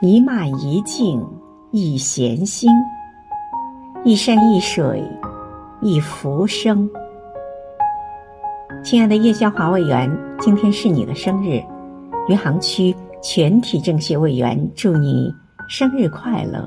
一漫一静一闲心，一山一水一浮生。亲爱的叶肖华委员，今天是你的生日，余杭区全体政协委员，祝你生日快乐。